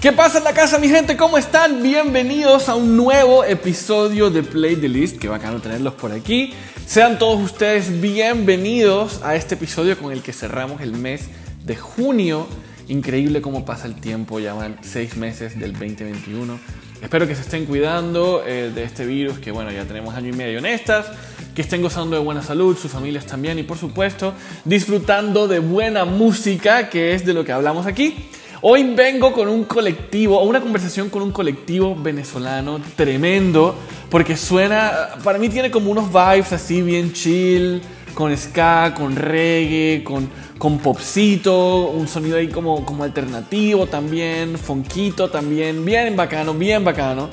¿Qué pasa en la casa, mi gente? ¿Cómo están? Bienvenidos a un nuevo episodio de Play the List. Qué bacano tenerlos por aquí. Sean todos ustedes bienvenidos a este episodio con el que cerramos el mes de junio. Increíble cómo pasa el tiempo, ya van seis meses del 2021. Espero que se estén cuidando eh, de este virus, que bueno, ya tenemos año y medio en estas, que estén gozando de buena salud, sus familias también y por supuesto disfrutando de buena música, que es de lo que hablamos aquí. Hoy vengo con un colectivo, una conversación con un colectivo venezolano tremendo, porque suena, para mí tiene como unos vibes así bien chill, con ska, con reggae, con, con popcito, un sonido ahí como, como alternativo también, fonquito también, bien bacano, bien bacano.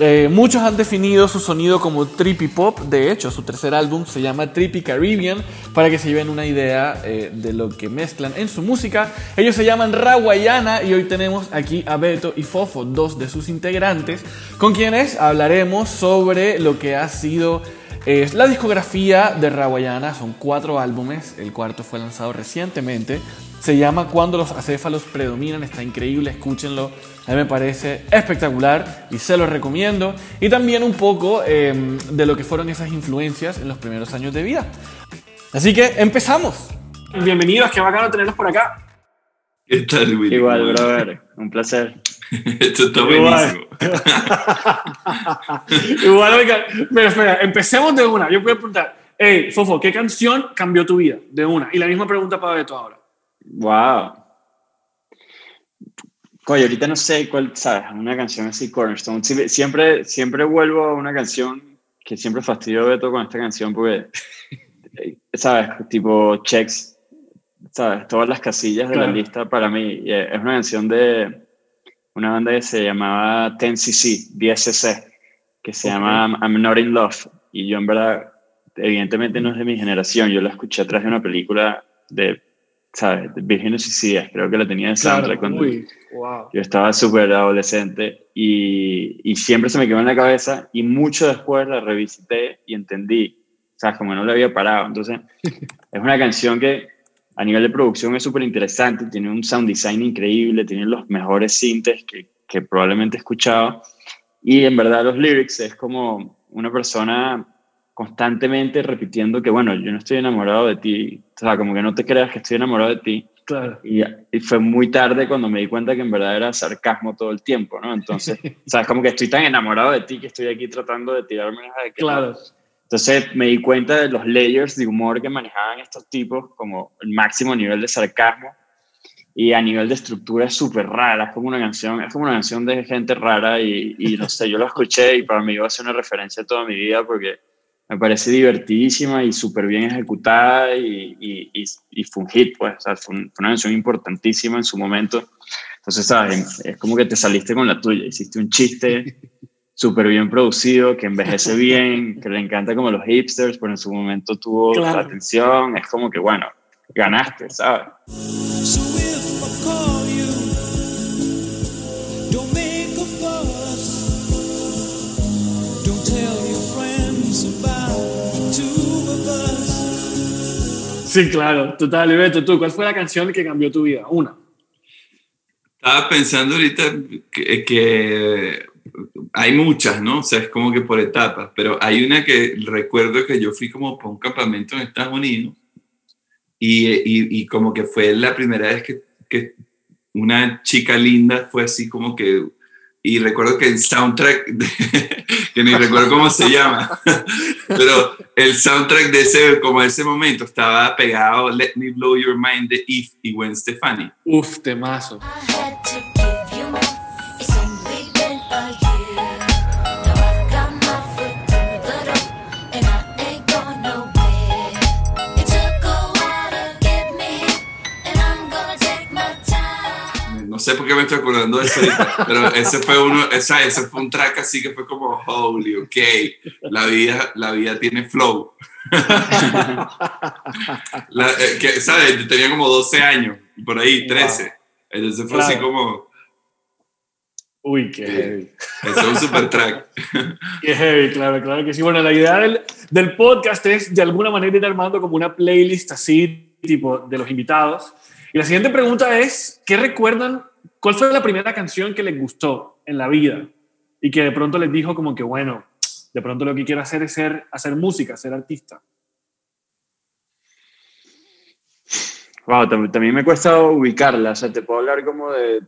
Eh, muchos han definido su sonido como trippy pop, de hecho su tercer álbum se llama Trippy Caribbean, para que se lleven una idea eh, de lo que mezclan en su música. Ellos se llaman Rawayana y hoy tenemos aquí a Beto y Fofo, dos de sus integrantes, con quienes hablaremos sobre lo que ha sido eh, la discografía de Rawayana. Son cuatro álbumes, el cuarto fue lanzado recientemente. Se llama Cuando los acéfalos predominan, está increíble, escúchenlo. A mí me parece espectacular y se lo recomiendo. Y también un poco em, de lo que fueron esas influencias en los primeros años de vida. Así que empezamos. Bienvenidos, qué bacano tenerlos por acá. ¿Qué tal, Willy? Igual, brother, un placer. Esto está buenísimo. Igual, oiga, pero espera, empecemos de una. Yo puedo preguntar, hey, Fofo, ¿qué canción cambió tu vida? De una. Y la misma pregunta para Beto ahora. Wow. Coño, ahorita no sé cuál, ¿sabes? Una canción así, Cornerstone. Sie- Siempre, siempre vuelvo a una canción que siempre fastidio a Beto con esta canción porque, ¿sabes? Tipo checks, ¿sabes? Todas las casillas de Claro. la lista para mí. Es una canción de una banda que se llamaba 10cc, 10cc, que se Ok. llama I'm Not In Love. Y yo en verdad, evidentemente no es de mi generación, yo la escuché atrás de una película de, ¿sabes? De Vírgenes Suicidas, creo que la tenía en soundtrack cuando Uy, wow. yo estaba súper adolescente y, y siempre se me quedó en la cabeza y mucho después la revisité y entendí, ¿sabes? Como no la había parado. Entonces, es una canción que a nivel de producción es súper interesante, tiene un sound design increíble, tiene los mejores sintes que, que probablemente he escuchado y en verdad los lyrics es como una persona constantemente repitiendo que, bueno, yo no estoy enamorado de ti, o sea, como que no te creas que estoy enamorado de ti. Claro. Y, y fue muy tarde cuando me di cuenta que en verdad era sarcasmo todo el tiempo, ¿no? Entonces, sabes, como que estoy tan enamorado de ti que estoy aquí tratando de tirarme de que no. Claro. Entonces me di cuenta de los layers de humor que manejaban estos tipos, como el máximo nivel de sarcasmo y a nivel de estructura es súper rara, es como una canción, es como una canción de gente rara y, y no sé, yo la escuché y para mí iba a ser una referencia toda mi vida porque me parece divertidísima y súper bien ejecutada y, y, y, y fue un hit, pues, o sea, fue, un- fue una canción importantísima en su momento. Entonces, ¿sabes? Es como que te saliste con la tuya, hiciste un chiste súper bien producido, que envejece bien, que le encanta como los hipsters, pero en su momento tuvo Claro. la atención, es como que, bueno, ganaste, ¿sabes? Sí, claro, total. Beto, tú, ¿cuál fue la canción que cambió tu vida? Una. Estaba pensando ahorita que, que hay muchas, ¿no? O sea, es como que por etapas, pero hay una que recuerdo que yo fui como para un campamento en Estados Unidos y, y, y como que fue la primera vez que, que una chica linda fue así como que... Y recuerdo que el soundtrack, de- que ni recuerdo cómo se llama, pero el soundtrack de ese, como ese momento estaba pegado Let Me Blow Your Mind de If y Gwen Stefani. Uf, temazo. Sé por qué me estoy acordando de eso ahorita, pero ese fue uno, esa, ese fue un track así que fue como, holy, ok, la vida, la vida tiene flow. La- eh, que, ¿Sabes? Yo tenía como 12 años, por ahí, 13. Entonces fue así Claro. como, Uy, qué heavy. ese es un super track. Qué heavy, claro, claro que sí. Bueno, la idea del, del podcast es de alguna manera ir armando como una playlist así, tipo de los invitados. Y la siguiente pregunta es, ¿qué recuerdan ¿cuál fue la primera canción que les gustó en la vida? Y que de pronto les dijo como que, bueno, de pronto lo que quiero hacer es ser, hacer música, ser artista. Wow, tam- también me cuesta ubicarla. O sea, te puedo hablar como de,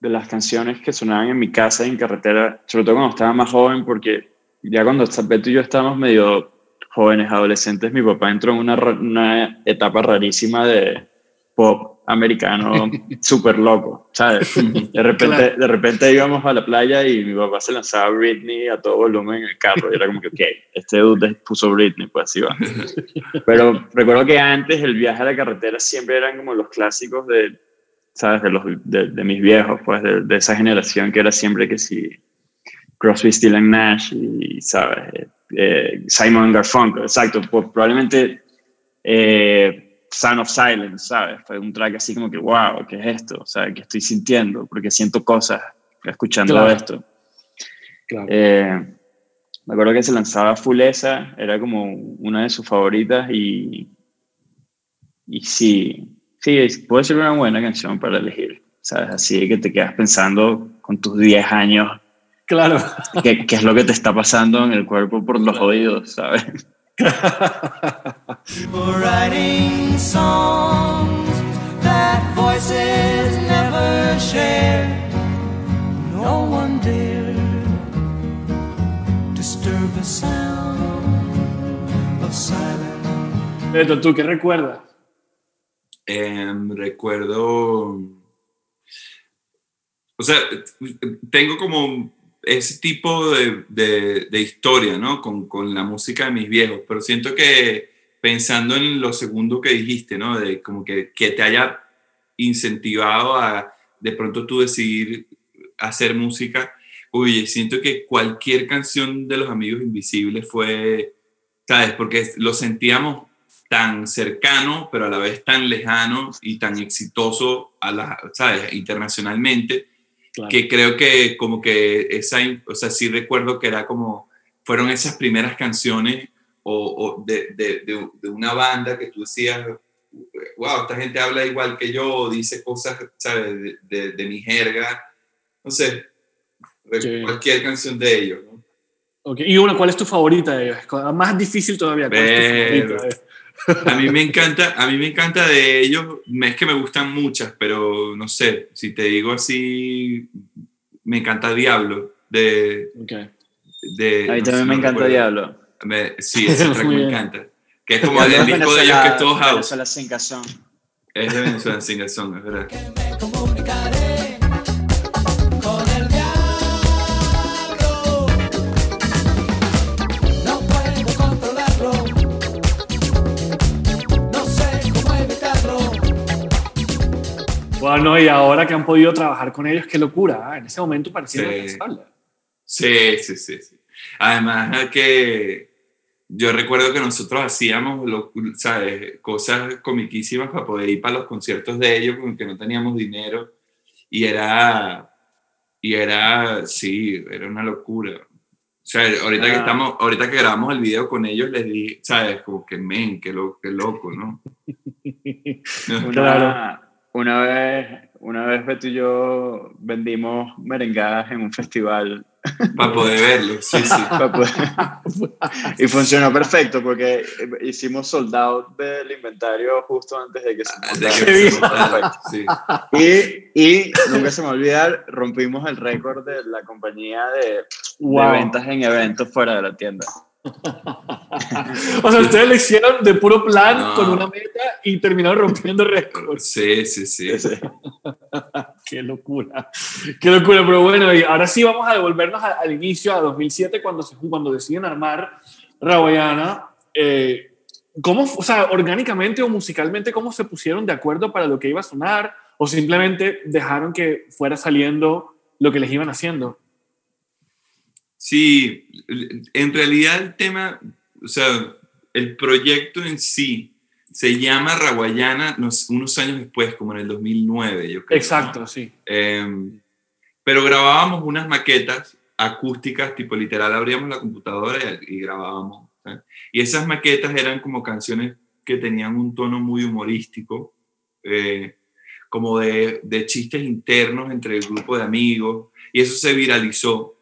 de las canciones que sonaban en mi casa en carretera, sobre todo cuando estaba más joven, porque ya cuando Beto y yo estábamos medio jóvenes, adolescentes, mi papá entró en una, una etapa rarísima de pop americano súper loco, ¿sabes? De repente, Claro. de repente íbamos a la playa y mi papá se lanzaba Britney a todo volumen en el carro y era como que, ok, este dude puso Britney, pues así va. Pero recuerdo que antes el viaje a la carretera siempre eran como los clásicos de, ¿sabes? De, los, de, de mis viejos, pues, de, de esa generación que era siempre que si Crosby, Still and Nash y, ¿sabes? Eh, eh, Simon Garfunkel, exacto. Pues, probablemente eh, Sound of Silence, ¿sabes? Fue un track así como que, wow, ¿qué es esto? O sea, ¿qué estoy sintiendo? Porque siento cosas escuchando Claro. esto. Claro. Eh, me acuerdo que se lanzaba Full esa, era como una de sus favoritas y, y sí, sí, puede ser una buena canción para elegir, ¿sabes? Así que te quedas pensando con tus 10 años Claro. qué, qué es lo que te está pasando en el cuerpo por los oídos, ¿sabes? For writing songs that voices never shared. No one dared disturb the sound of silence. Beto, ¿tú qué recuerdas? Em, recuerdo. O sea, tengo como ese tipo de, de- de historia, ¿no? Con, con la música de mis viejos, pero siento que pensando en lo segundo que dijiste, ¿no? De como que, que te haya incentivado a de pronto tú decidir hacer música. Oye, siento que cualquier canción de Los Amigos Invisibles fue, ¿sabes? Porque lo sentíamos tan cercano, pero a la vez tan lejano y tan exitoso, a la, ¿sabes? Internacionalmente, Claro. que creo que como que esa, o sea, sí recuerdo que era como, fueron esas primeras canciones o, o de, de, de, de una banda que tú decías, wow, esta gente habla igual que yo, dice cosas, ¿sabes? De, de, de mi jerga, no sé, Sí. cualquier canción de ellos, ¿no? Ok, Y una, ¿cuál es tu favorita de ellos? Más difícil todavía. ¿Cuál es tu Pero- favorita? A mí me encanta, a mí me encanta de ellos, es que me gustan muchas, pero no sé, si te digo así, me encanta Diablo, de... Ok. de A mí no sé, también no me encanta recuerdo. Diablo. Me- sí, ese track me encanta. Que es como el disco de ellos que es todo house. Venezuela sin cazón. Es de Venezuela Singer Song, es verdad. Me comunicaré con el diablo. No puedo controlarlo. No sé cómo evitarlo. Bueno, y ahora que han podido trabajar con ellos, qué locura. ¿ah? En ese momento parecía Sí. Sí, sí, sí, sí. Además que yo recuerdo que nosotros hacíamos lo- ¿sabes? cosas comiquísimas para poder ir para los conciertos de ellos porque no teníamos dinero y era, y era, sí, era una locura. O sea, ahorita que Ah. estamos, ahorita que grabamos el video con ellos les di, ¿sabes? Como que men, qué, lo, qué loco, ¿no? Una, Claro. una vez, una vez Beto y yo vendimos merengadas en un festival Para poder verlo, sí, sí. poder- y funcionó perfecto porque hicimos sold out del inventario justo antes de que se De montara. sí. Y, y nunca se me va a olvidar, rompimos el récord de la compañía de, de Wow. ventas en eventos fuera de la tienda. O sea, ustedes lo hicieron de puro plan No. con una meta y terminaron rompiendo récords. Sí, sí, sí. Ese- Qué locura. Qué locura. Pero bueno, y ahora sí vamos a devolvernos a- al inicio, a 2007, cuando, se, cuando deciden armar Rawayana. Eh, ¿Cómo, o sea, orgánicamente o musicalmente, cómo se pusieron de acuerdo para lo que iba a sonar? ¿O simplemente dejaron que fuera saliendo lo que les iban haciendo? Sí, en realidad el tema, o sea, el proyecto en sí se llama Raguayana nos- unos años después, como en el 2009, yo creo. ¿no? Exacto, sí. Em, pero grabábamos unas maquetas acústicas, tipo literal, abríamos la computadora y, y grabábamos. ¿sabes? Y esas maquetas eran como canciones que tenían un tono muy humorístico, eh, como de, de chistes internos entre el grupo de amigos, y eso se viralizó.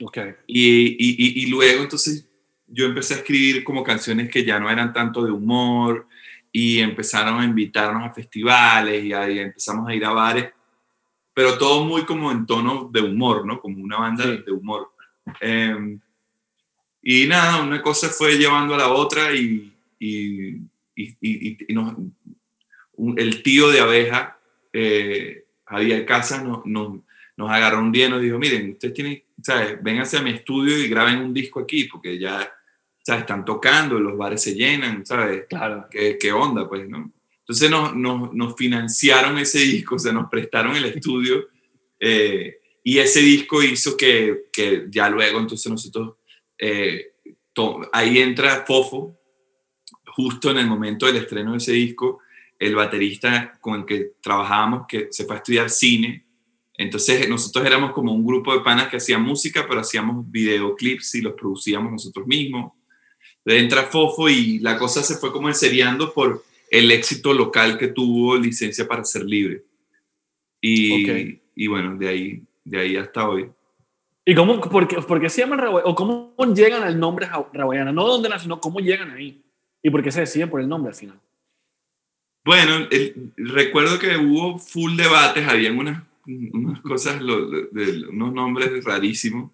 Ok. Y, y, y, y luego entonces yo empecé a escribir como canciones que ya no eran tanto de humor y empezaron a invitarnos a festivales y ahí empezamos a ir a bares, pero todo muy como en tono de humor, ¿no? Como una banda Sí. de humor. Eh, y nada, una cosa fue llevando a la otra y, y, y, y- y nos- un- el tío de abeja, eh, Javier Casas, nos, nos, nos agarró un día y nos dijo, miren, ustedes tienen, ¿sabes? Vénganse a mi estudio y graben un disco aquí, porque ya, ¿sabes? Están tocando, los bares se llenan, ¿sabes? Claro. ¿Qué, qué onda, pues, no? Entonces nos, nos, nos financiaron ese disco, o sea, nos prestaron el estudio eh, y ese disco hizo que, que ya luego, entonces nosotros, eh, to- ahí entra Fofo, justo en el momento del estreno de ese disco, el baterista con el que trabajábamos, que se fue a estudiar cine, entonces nosotros éramos como un grupo de panas que hacían música, pero hacíamos videoclips y los producíamos nosotros mismos. Entonces entra Fofo y la cosa se fue como enseriando por el éxito local que tuvo licencia para ser libre. Y, y bueno, de ahí, de ahí hasta hoy. ¿Y cómo, por qué, por qué se llaman? ¿O cómo llegan al nombre Rawayana? No dónde nació, sino cómo llegan ahí. ¿Y por qué se deciden por el nombre al final? Bueno, el- recuerdo que hubo full debates, habían unas, unas cosas, lo- de- unos nombres rarísimos.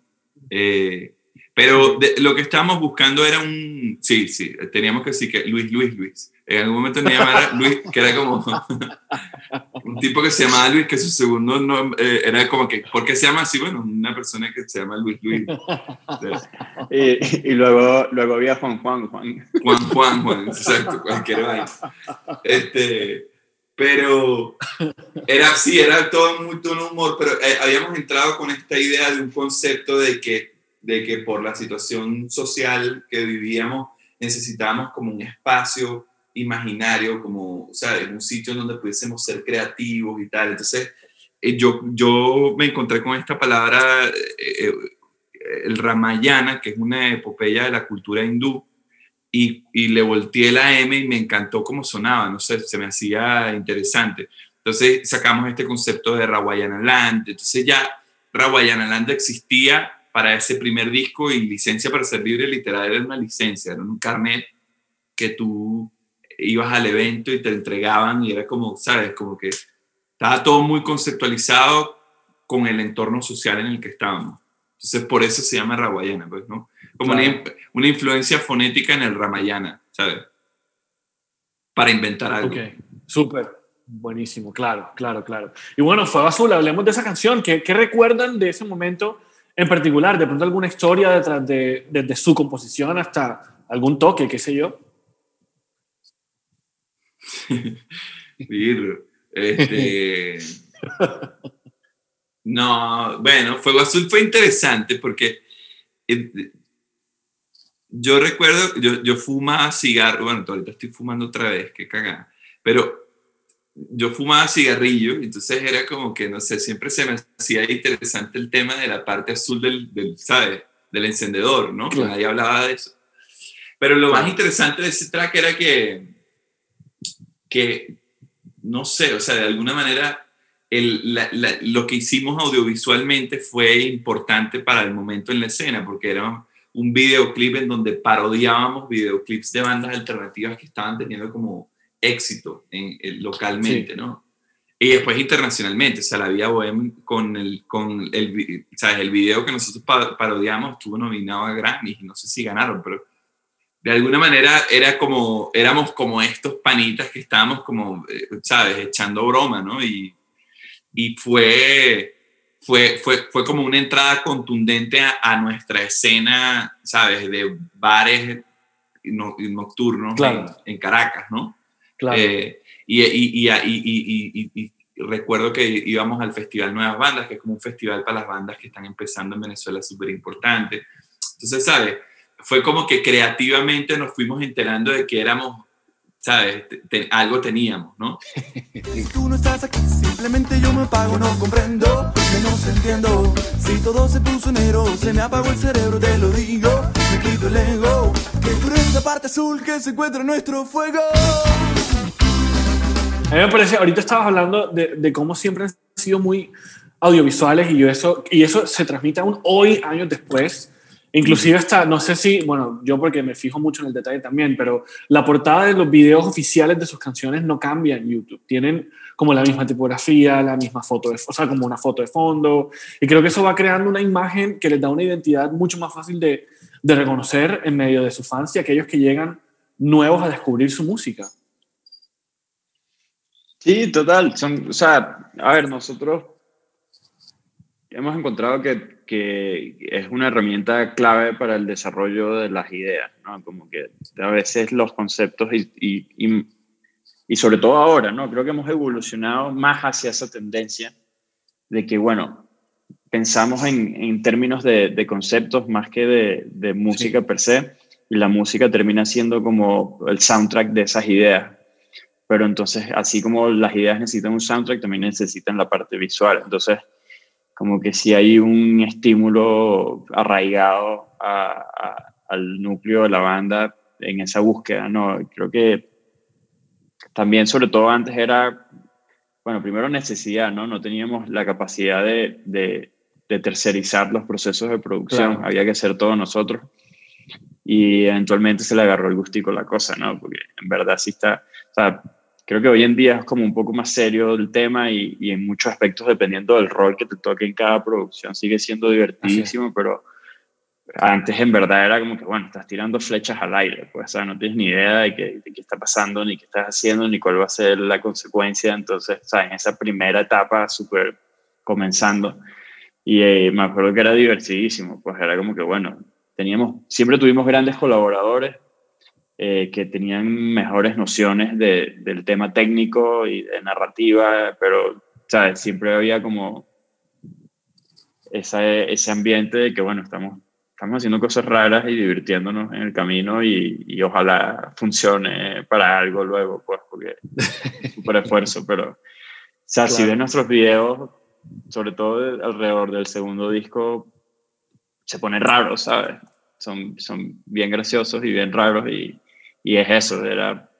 eh, pero de- lo que estábamos buscando era un. Sí, sí, teníamos que decir que Luis, Luis, Luis. En algún momento me llamara Luis, que era como. un tipo que se llamaba Luis, que su segundo nombre era como que. ¿Por qué se llama así? Bueno, una persona que se llama Luis, Luis. Y, y luego, luego había Juan Juan Juan. Juan, Juan, Juan, exacto, cualquier vaina. Este, pero era así, era todo muy tono humor, pero eh, habíamos entrado con esta idea de un concepto de que, de que por la situación social que vivíamos necesitábamos como un espacio imaginario, como, o sea, un sitio en donde pudiésemos ser creativos y tal. Entonces, eh, yo, yo me encontré con esta palabra, eh, eh, el Ramayana, que es una epopeya de la cultura hindú, y, y le volteé la M y me encantó cómo sonaba, no sé, se me hacía interesante. Entonces sacamos este concepto de Rawayana Land, entonces ya Rawayana Land existía para ese primer disco y licencia para ser libre literal era una licencia, era un carnet que tú ibas al evento y te entregaban y era como, sabes, como que estaba todo muy conceptualizado con el entorno social en el que estábamos. Entonces por eso se llama Rawayana, pues, ¿no? Como Claro. una, una influencia fonética en el Ramayana, ¿sabes? Para inventar algo. Ok, súper. Buenísimo, claro, claro, claro. Y bueno, Fuego Azul, hablemos de esa canción. ¿Qué, qué recuerdan de ese momento en particular? De pronto alguna historia detrás de, desde su composición hasta algún toque, qué sé yo. Este, no, bueno, Fuego Azul fue interesante porque eh, yo recuerdo, yo, yo fumaba cigarro, bueno, ahorita estoy fumando otra vez, qué cagada, pero yo fumaba cigarrillo, entonces era como que, no sé, siempre se me hacía interesante el tema de la parte azul del, del ¿sabes? Del encendedor, ¿no? Claro. nadie hablaba de eso. Pero lo más interesante de ese track era que, que no sé, o sea, de alguna manera el- la- la- lo que hicimos audiovisualmente fue importante para el momento en la escena, porque era un videoclip en donde parodiábamos videoclips de bandas alternativas que estaban teniendo como éxito en, en- localmente, ¿no? Y después internacionalmente, o sea, la Vía Bohem con el, con el, ¿sabes? el video que nosotros pa- parodiamos estuvo nominado a Grammy, y no sé si ganaron, pero de alguna manera era como, éramos como estos panitas que estábamos como, eh, ¿sabes? Echando broma, ¿no? Y, y fue, fue, fue, fue como una entrada contundente a, a nuestra escena, ¿sabes? De bares no- nocturnos Claro. en, en Caracas, ¿no? Claro. Eh, y, y, y, y, recuerdo que íbamos al Festival Nuevas Bandas, que es como un festival para las bandas que están empezando en Venezuela, súper importante. Entonces, ¿sabes? Fue como que creativamente nos fuimos enterando de que éramos, ¿sabes? Te- te- algo teníamos, ¿no? Si tú no estás aquí, simplemente yo me apago, no comprendo, menos entiendo. Si todo se puso negro, se me apagó el cerebro, te lo digo. Me quito el ego, que parte azul que se encuentra en nuestro fuego. A mí me parece, ahorita estabas hablando de, de cómo siempre han sido muy audiovisuales y yo eso, y eso se transmite aún hoy, años después. Inclusive hasta, no sé si, bueno, yo porque me fijo mucho en el detalle también, pero la portada de los videos oficiales de sus canciones no cambia en YouTube. Tienen como la misma tipografía, la misma foto, de, o sea, como una foto de fondo. Y creo que eso va creando una imagen que les da una identidad mucho más fácil de, de reconocer en medio de sus fans y aquellos que llegan nuevos a descubrir su música. Sí, total. Son, o sea, a ver, nosotros hemos encontrado que, que es una herramienta clave para el desarrollo de las ideas, ¿no? Como que a veces los conceptos y, y, y, y sobre todo ahora, ¿no? Creo que hemos evolucionado más hacia esa tendencia de que, bueno, pensamos en, en términos de, de, conceptos más que de, de música sí. per se, y la música termina siendo como el soundtrack de esas ideas. Pero entonces, así como las ideas necesitan un soundtrack, también necesitan la parte visual. Entonces, como que si hay un estímulo arraigado a, a, al núcleo de la banda en esa búsqueda, ¿no? Creo que también, sobre todo antes, era, bueno, primero necesidad, ¿no? No teníamos la capacidad de, de, de tercerizar los procesos de producción, claro. había que hacer todo nosotros. Y eventualmente se le agarró el gustico a la cosa, ¿no? Porque en verdad sí está, o sea, creo que hoy en día es como un poco más serio el tema y, y, en muchos aspectos, dependiendo del rol que te toque en cada producción, sigue siendo divertidísimo, pero antes en verdad era como que, bueno, estás tirando flechas al aire, pues, no tienes ni idea de qué, de qué está pasando, ni qué estás haciendo, ni cuál va a ser la consecuencia. Entonces, sea, en esa primera etapa, súper comenzando, y eh, me acuerdo que era divertidísimo, pues era como que, bueno, teníamos, siempre tuvimos grandes colaboradores, eh, que tenían mejores nociones de, del tema técnico y de narrativa, pero ¿sabes? siempre había como esa, ese ambiente de que, bueno, estamos, estamos haciendo cosas raras y divirtiéndonos en el camino y, y ojalá funcione para algo luego, pues, porque es súper esfuerzo, pero, o sea, claro. si ves nuestros videos, sobre todo alrededor del segundo disco, se pone raro, ¿sabes? Son, son bien graciosos y bien raros y, y es eso, era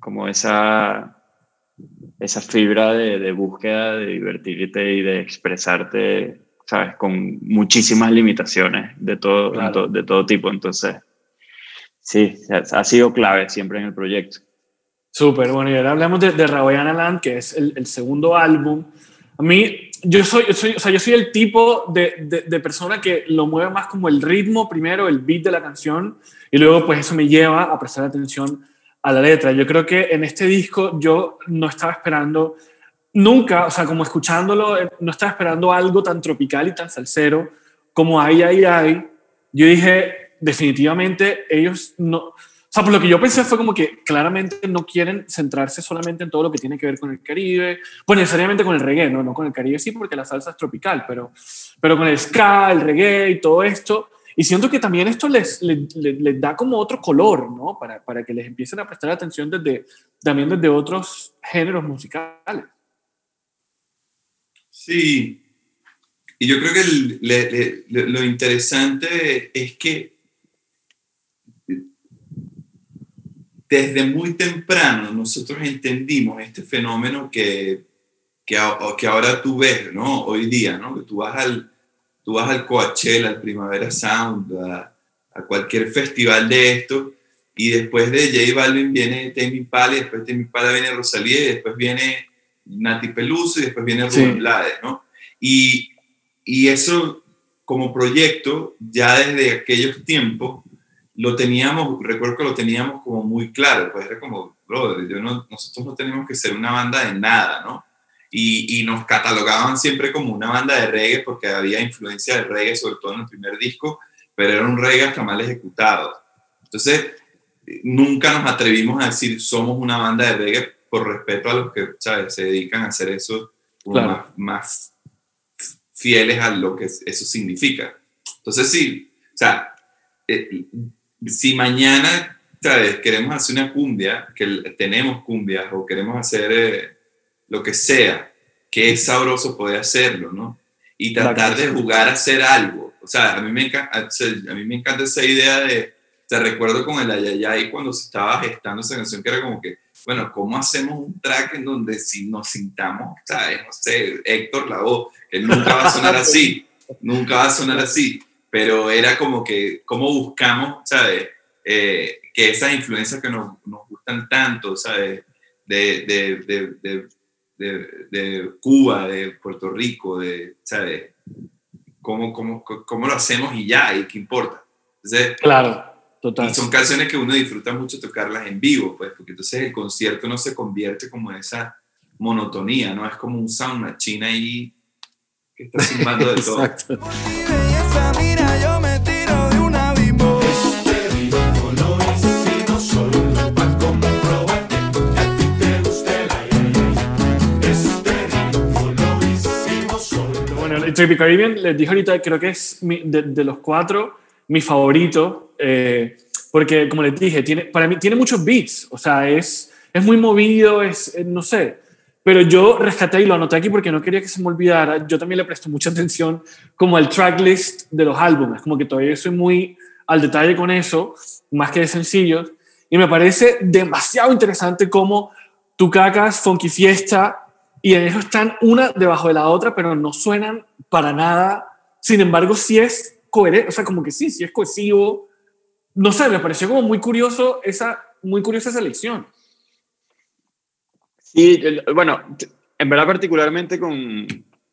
como esa, esa fibra de, de, búsqueda, de divertirte y de expresarte, ¿sabes? Con muchísimas limitaciones de todo, claro. de todo tipo. Entonces, sí, ha sido clave siempre en el proyecto. Súper, bueno, y ahora hablamos de, de Rawayana Land, que es el, el, segundo álbum. A mí, yo soy, soy, o sea, yo soy el tipo de, de, de persona que lo mueve más como el ritmo primero, el beat de la canción, y luego pues eso me lleva a prestar atención a la letra. Yo creo que en este disco yo no estaba esperando nunca, o sea, como escuchándolo, eh, no estaba esperando algo tan tropical y tan salsero como Ay, Ay, Ay. Yo dije, definitivamente ellos no, sea, por lo que yo pensé fue como que claramente no quieren centrarse solamente en todo lo que tiene que ver con el Caribe, pues necesariamente con el reggae, no, no con el Caribe sí, porque la salsa es tropical, pero, pero con el ska, el reggae y todo esto, y siento que también esto les, les, les, les, da como otro color, ¿no? Para, para que les empiecen a prestar atención desde, también desde otros géneros musicales. Sí, y yo creo que el, le, le, lo interesante es que desde muy temprano nosotros entendimos este fenómeno que, que, que ahora tú ves, ¿no? Hoy día, ¿no? Que tú vas al tú vas al Coachella, al Primavera Sound, a, a, cualquier festival de esto, y después de J Balvin viene Tame Impala, y después de Tame Impala viene Rosalía, y después viene Nati Peluso, y después viene Rubén sí. Blades, ¿no? Y, y eso como proyecto, ya desde aquellos tiempos, lo teníamos, recuerdo que lo teníamos como muy claro, pues era como, brother, yo no, nosotros no tenemos que ser una banda de nada, ¿no? y, y, nos catalogaban siempre como una banda de reggae porque había influencia de reggae, sobre todo en el primer disco, pero era un reggae hasta mal ejecutado. Entonces, nunca nos atrevimos a decir somos una banda de reggae por respeto a los que ¿sabes? se dedican a hacer eso claro. más, más, fieles a lo que eso significa. Entonces, sí, o sea, eh, si mañana ¿sabes? queremos hacer una cumbia, que tenemos cumbias o queremos hacer... Eh, lo que sea, que es sabroso poder hacerlo, ¿no? Y tratar de jugar a hacer algo. O sea, a mí me encanta, a mí me encanta esa idea de, te recuerdo con el Ayayay cuando se estaba gestando esa canción que era como que bueno, ¿cómo hacemos un track en donde si nos sintamos, ¿sabes? No sé, Héctor Lavoe, que nunca va a sonar así, nunca va a sonar así, pero era como que, ¿cómo buscamos, ¿sabes? Eh, que esas influencias que nos, nos gustan tanto, ¿sabes? De, de, de, de, de, de Cuba, de Puerto Rico, de, ¿sabes? ¿Cómo, cómo, ¿Cómo lo hacemos y ya? ¿Y qué importa? Entonces, Claro, total. y son canciones que uno disfruta mucho tocarlas en vivo, pues, porque entonces el concierto no se convierte como en esa monotonía, ¿no? Es como un sound machine ahí que está zumbando de todo. Exacto. Por mi belleza, mira, yo me tiro de un abismo. Bueno, el Trippy Caribbean, les dije ahorita, creo que es mi- de, de los cuatro mi favorito, eh, porque como les dije, tiene, para mí tiene muchos beats, o sea, es, es muy movido, es, eh, no sé, pero yo rescaté y lo anoté aquí porque no quería que se me olvidara, yo también le presto mucha atención como al tracklist de los álbumes, como que todavía soy muy al detalle con eso, más que de sencillos, y me parece demasiado interesante cómo tu cacas, Funky Fiesta, y en eso están una debajo de la otra, pero no suenan para nada. Sin embargo, sí es coherente, o sea, como que sí, sí es cohesivo. No sé, me pareció como muy curioso esa, muy curiosa esa elección. Y el- bueno, en verdad particularmente con,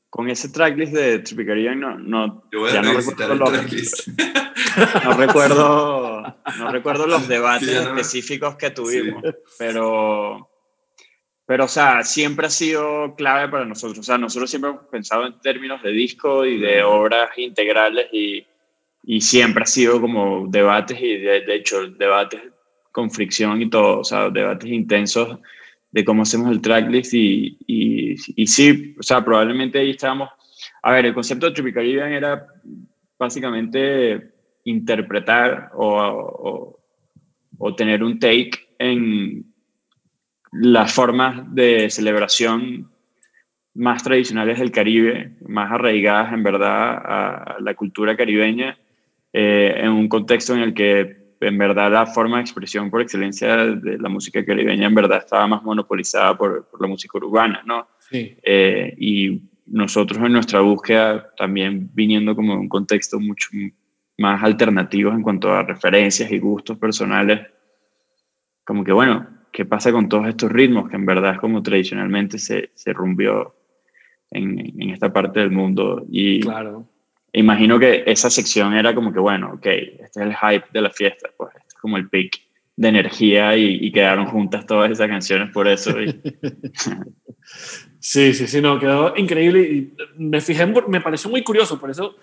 con ese tracklist de Tripicarian no, no, Yo voy a ya no recuerdo, los, no, recuerdo, no recuerdo los debates Sí, no. específicos que tuvimos, pero, pero, o sea, siempre ha sido clave para nosotros. O sea, nosotros siempre hemos pensado en términos de disco y de obras integrales y, y siempre ha sido como debates y de, de hecho debates con fricción y todo, o sea, debates intensos de cómo hacemos el tracklist y, y, y sí, o sea, probablemente ahí estábamos. A ver, el concepto de Tropical Caribbean era básicamente interpretar o, o, o tener un take en las formas de celebración más tradicionales del Caribe, más arraigadas en verdad a la cultura caribeña, eh, en un contexto en el que en verdad la forma de expresión por excelencia de la música caribeña en verdad estaba más monopolizada por, por la música urbana, ¿no? Sí. Eh, y nosotros en nuestra búsqueda también viniendo como de un contexto mucho más alternativo en cuanto a referencias y gustos personales, como que bueno, ¿qué pasa con todos estos ritmos que en verdad es como tradicionalmente se, se rumbió en, en esta parte del mundo? Y Claro. Imagino que esa sección era como que bueno, ok, este es el hype de la fiesta, pues este es como el peak de energía y, y quedaron juntas todas esas canciones por eso. y- Sí, sí, sí, no, quedó increíble y me fijé, me pareció muy curioso, por eso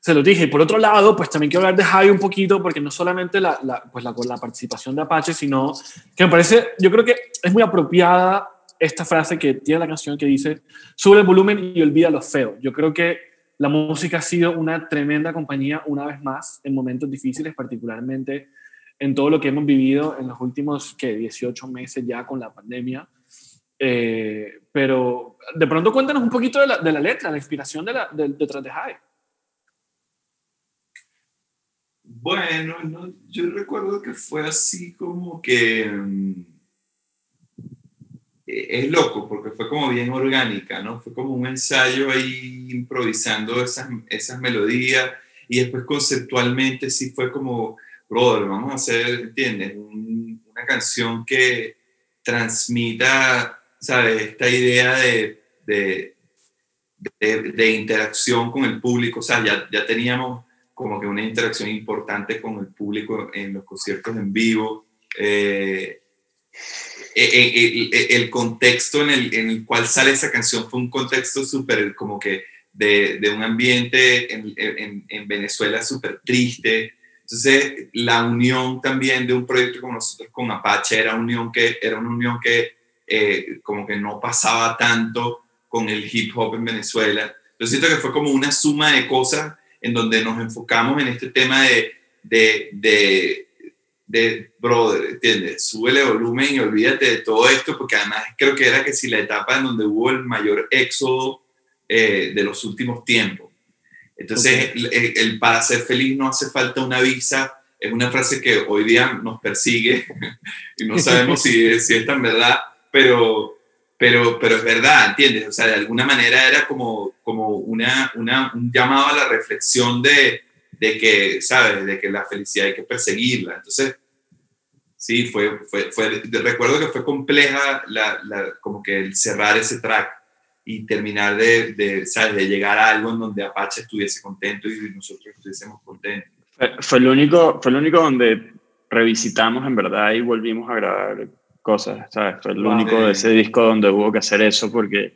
se lo dije. Y por otro lado, pues también quiero hablar de Javi un poquito, porque no solamente la, la, pues la, la participación de Apache, sino que me parece, yo creo que es muy apropiada esta frase que tiene la canción que dice, sube el volumen y olvida lo feo. Yo creo que la música ha sido una tremenda compañía una vez más en momentos difíciles, particularmente en todo lo que hemos vivido en los últimos que 18 meses ya con la pandemia. Eh, pero de pronto cuéntanos un poquito de la, de la letra, la inspiración de la, de, detrás de High. Bueno, no, yo recuerdo que fue así como que... eh, es loco, porque fue como bien orgánica, ¿no? Fue como un ensayo ahí improvisando esas, esas melodías y después conceptualmente sí fue como, brother, vamos a hacer, ¿entiendes? Un- una canción que transmita, ¿sabes? Esta idea de, de, de, de interacción con el público, o sea, ya, ya teníamos como que una interacción importante con el público en los conciertos en vivo. eh, eh, el, el- el contexto en el, en el cual sale esa canción fue un contexto súper como que de, de un ambiente en, en- en Venezuela súper triste. Entonces, la unión también de un proyecto como nosotros con Apache era, unión que, era una unión que eh, como que no pasaba tanto con el hip hop en Venezuela. Yo siento que fue como una suma de cosas en donde nos enfocamos en este tema de, de, de, de brother, ¿entiendes? Súbele volumen y olvídate de todo esto, porque además creo que era que si la etapa en donde hubo el mayor éxodo eh, de los últimos tiempos. Entonces, el, el- el para ser feliz no hace falta una visa es una frase que hoy día nos persigue y no sabemos si, si es tan verdad, pero, pero, pero es verdad, ¿entiendes? O sea, de alguna manera era como, como una, una, un llamado a la reflexión de, de que, ¿sabes? De que la felicidad hay que perseguirla. Entonces, sí, fue, fue, fue recuerdo que fue compleja la, la, como que el cerrar ese track y terminar de, de, ¿sabes? de llegar a algo en donde Apache estuviese contento y nosotros estuviésemos contentos. Fue, fue el único, fue el único donde revisitamos en verdad y volvimos a grabar cosas, ¿sabes? Fue el Wow. único de ese disco donde hubo que hacer eso porque,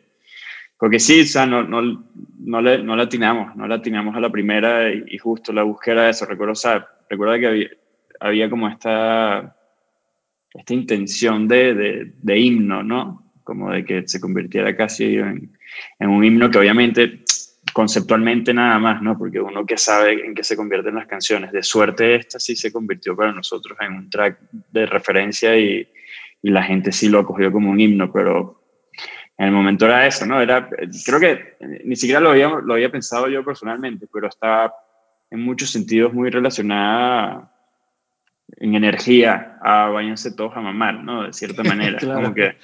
porque sí, o sea, no, no, no, le, no la atinamos, no la atinamos a la primera y, y justo la búsqueda de eso. Recuerdo, o sea, recuerdo que había, había como esta, esta intención de, de, de himno, ¿no? Como de que se convirtiera casi en, en un himno que obviamente conceptualmente nada más, ¿no? Porque uno que sabe en qué se convierten las canciones. De suerte esta sí se convirtió para nosotros en un track de referencia y, y la gente sí lo acogió como un himno, pero en el momento era eso, ¿no? Era, creo que ni siquiera lo había, lo había pensado yo personalmente, pero estaba en muchos sentidos muy relacionada en energía a váyanse todos a mamar, ¿no? De cierta manera. Claro. Como que,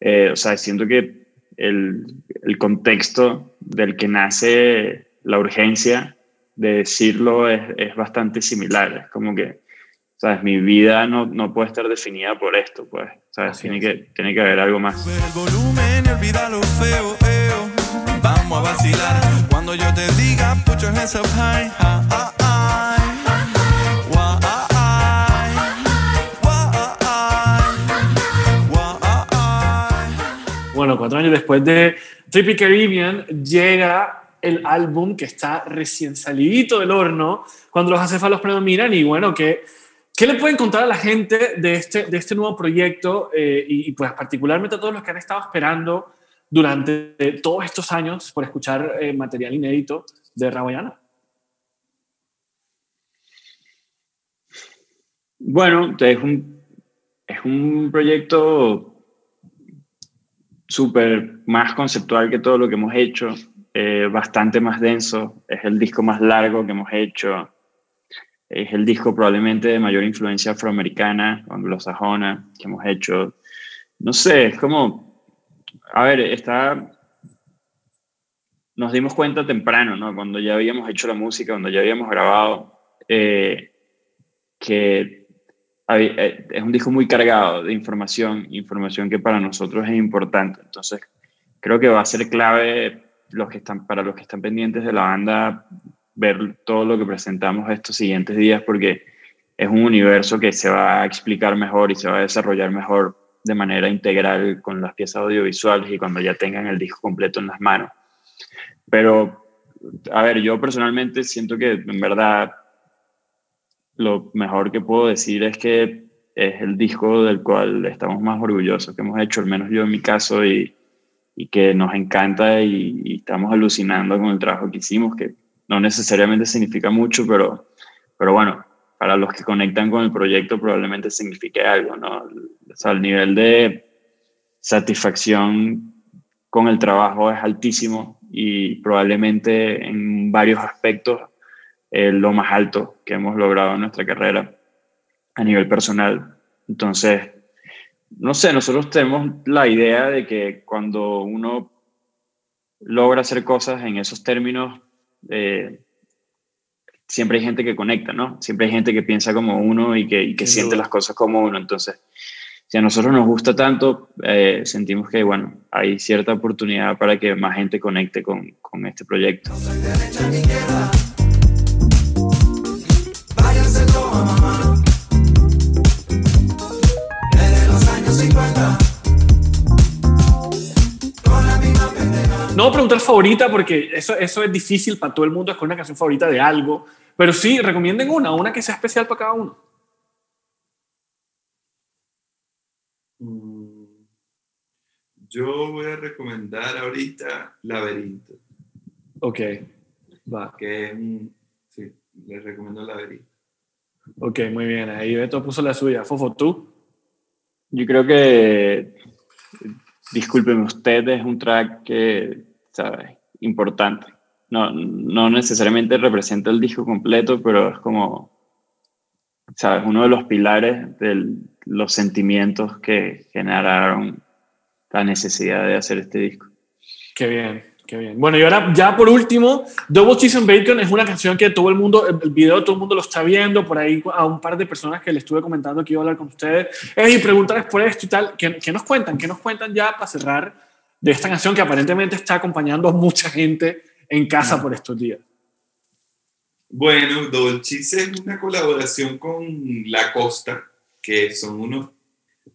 eh, o sea, siento que el, el contexto del que nace la urgencia de decirlo es, es bastante similar. Es como que, ¿sabes? Mi vida no, no puede estar definida por esto, pues, ¿sabes? Tiene es. que, tiene que haber algo más. El volumen olvida lo feo, eo. Vamos a vacilar cuando yo te diga put your hands up high. Bueno, cuatro años después de Trippy Caribbean llega el álbum que está recién salidito del horno cuando los acéfalos predominan y bueno, ¿qué, qué le pueden contar a la gente de este, de este nuevo proyecto eh, y, pues particularmente a todos los que han estado esperando durante todos estos años por escuchar eh, material inédito de Rawayana? Bueno, es un, es un proyecto súper más conceptual que todo lo que hemos hecho, eh, bastante más denso, es el disco más largo que hemos hecho, es el disco probablemente de mayor influencia afroamericana o anglosajona que hemos hecho. No sé, es como, a ver, está, nos dimos cuenta temprano, ¿no? Cuando ya habíamos hecho la música, cuando ya habíamos grabado, eh, que eh, es un disco muy cargado de información, información que para nosotros es importante. Entonces, creo que va a ser clave los que están, para los que están pendientes de la banda ver todo lo que presentamos estos siguientes días porque es un universo que se va a explicar mejor y se va a desarrollar mejor de manera integral con las piezas audiovisuales y cuando ya tengan el disco completo en las manos. Pero, a ver, yo personalmente siento que en verdad lo mejor que puedo decir es que es el disco del cual estamos más orgullosos que hemos hecho, al menos yo en mi caso, y, que nos encanta y, y estamos alucinando con el trabajo que hicimos, que no necesariamente significa mucho, pero, pero bueno, para los que conectan con el proyecto probablemente signifique algo, ¿no? O sea, el nivel de satisfacción con el trabajo es altísimo y probablemente en varios aspectos lo más alto que hemos logrado en nuestra carrera a nivel personal. Entonces, no sé, nosotros tenemos la idea de que cuando uno logra hacer cosas en esos términos, eh, siempre hay gente que conecta, ¿no? Siempre hay gente que piensa como uno y que, y que Sin siente duda. las cosas como uno. Entonces, si a nosotros nos gusta tanto, eh, sentimos que, bueno, hay cierta oportunidad para que más gente conecte con, con este proyecto. Váyanse preguntar favorita porque eso, eso es difícil para todo el mundo escoger una canción favorita de algo, pero sí, recomienden una, una que sea especial para cada uno. Mm, Yo voy a recomendar ahorita Laberinto, Ok, va. que es un- sí, les recomiendo Laberinto. Ok, muy bien. Ahí Beto puso la suya. Fofo, ¿tú? Yo creo que, discúlpeme usted, es un track que, ¿sabes? Importante. No, no necesariamente representa el disco completo, pero es como, ¿sabes? Uno de los pilares de los sentimientos que generaron la necesidad de hacer este disco. Qué bien, qué bien. Bueno, y ahora ya por último, Double Cheese and Bacon es una canción que todo el mundo, el video todo el mundo lo está viendo, por ahí a un par de personas que le estuve comentando que iba a hablar con ustedes, y preguntarles por esto y tal, ¿qué, qué nos cuentan? ¿Qué nos cuentan ya para cerrar de esta canción que aparentemente está acompañando a mucha gente en casa por estos días? Bueno, Dolchis es una colaboración con La Costa, que son unos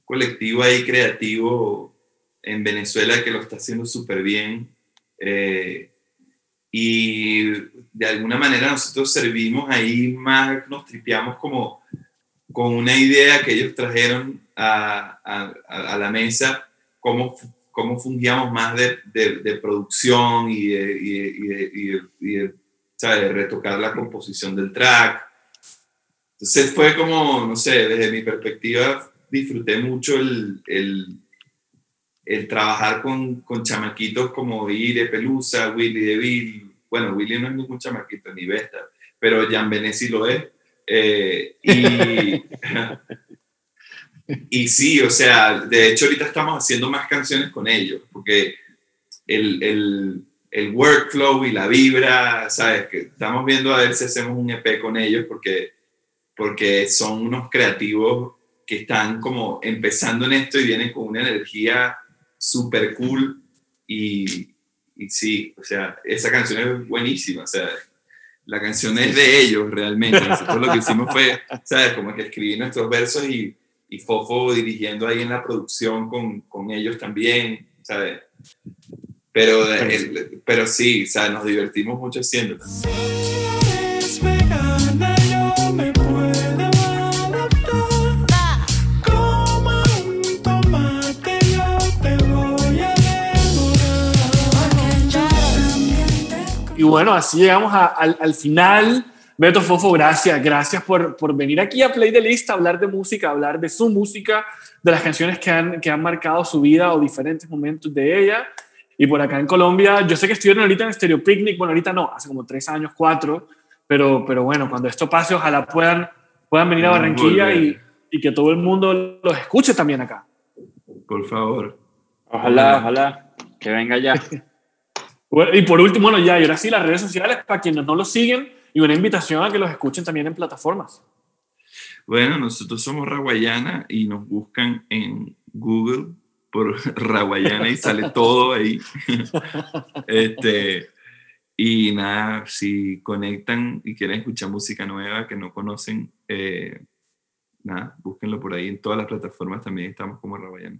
colectivos ahí creativos en Venezuela que lo está haciendo súper bien. Eh, y de alguna manera nosotros servimos ahí más, nos tripeamos como con una idea que ellos trajeron a, a- a la mesa, cómo, cómo fungíamos más de, de- de producción y de, y y y y ¿sabes? retocar la composición del track. Entonces fue como, no sé, desde mi perspectiva disfruté mucho el, el, el trabajar con, con chamaquitos como Ire Pelusa, Willy DeVille. Bueno, Willy no es ningún chamaquito, ni Vesta, pero Jan Benesi lo es. Eh, y, y sí, o sea, de hecho ahorita estamos haciendo más canciones con ellos, porque el, el, el workflow y la vibra, ¿sabes? Que estamos viendo a ver si hacemos un EP con ellos, porque, porque son unos creativos que están como empezando en esto y vienen con una energía súper cool y, y sí, o sea, esa canción es buenísima, o sea, la canción es de ellos realmente, nosotros lo que hicimos fue, ¿sabes? Como que escribí nuestros versos y, y Fofo dirigiendo ahí en la producción con, con ellos también, ¿sabes? Pero, el- pero sí, o sea, nos divertimos mucho haciéndolo. Si eres vegana, yo me puedo adaptar. Como un tomate, yo te voy a devorar. Y bueno, así llegamos a- al, al final. Beto Fofo, gracias. Gracias por, por venir aquí a Play the List a hablar de música, a hablar de su música, de las canciones que han, que han marcado su vida o diferentes momentos de ella. Y por acá en Colombia, yo sé que estuvieron ahorita en Stereo Picnic, bueno, ahorita no, hace como tres años, cuatro, pero, pero bueno, cuando esto pase, ojalá puedan, puedan venir a Barranquilla y, y que todo el mundo los escuche también acá. Por favor. Ojalá, ojalá, que venga ya. Y por último, bueno, ya, y ahora sí, las redes sociales para quienes no los siguen y una invitación a que los escuchen también en plataformas. Bueno, nosotros somos Raguayana y nos buscan en Google por Raguayana y sale todo ahí. este, y nada, si conectan y quieren escuchar música nueva que no conocen, eh, nada, búsquenlo por ahí en todas las plataformas también estamos como Raguayana.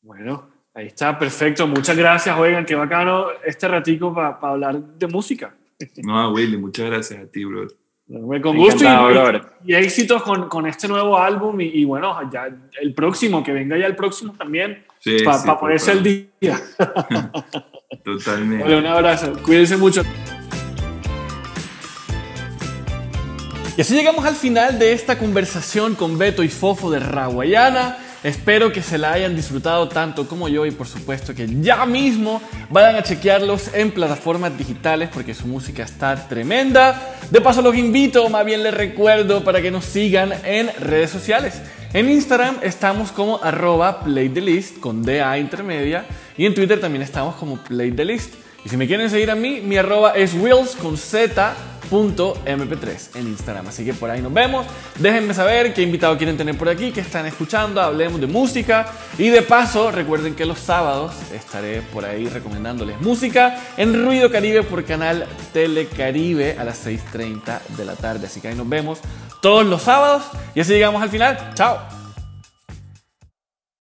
Bueno, ahí está, perfecto. Muchas gracias, oigan, qué bacano este ratico para hablar de música. No, Willy, muchas gracias a ti, bro. Con gusto Encantado, y, y éxitos con, con este nuevo álbum y, y bueno, ya el próximo, que venga ya el próximo también, Sí, para sí, por ponerse al día. Totalmente. Vale, un abrazo, cuídense mucho. Y así llegamos al final de esta conversación con Beto y Fofo de Raguayana. Espero que se la hayan disfrutado tanto como yo y por supuesto que ya mismo vayan a chequearlos en plataformas digitales porque su música está tremenda. De paso los invito, más bien les recuerdo para que nos sigan en redes sociales. En Instagram estamos como arroba playthelist con DA intermedia y en Twitter también estamos como playthelist. Y si me quieren seguir a mí, mi arroba es wills mp3 en Instagram. Así que por ahí nos vemos. Déjenme saber qué invitado quieren tener por aquí, qué están escuchando, hablemos de música. Y de paso, recuerden que los sábados estaré por ahí recomendándoles música en Ruido Caribe por canal Telecaribe a las 6.30 de la tarde. Así que ahí nos vemos todos los sábados. Y así llegamos al final. Chao.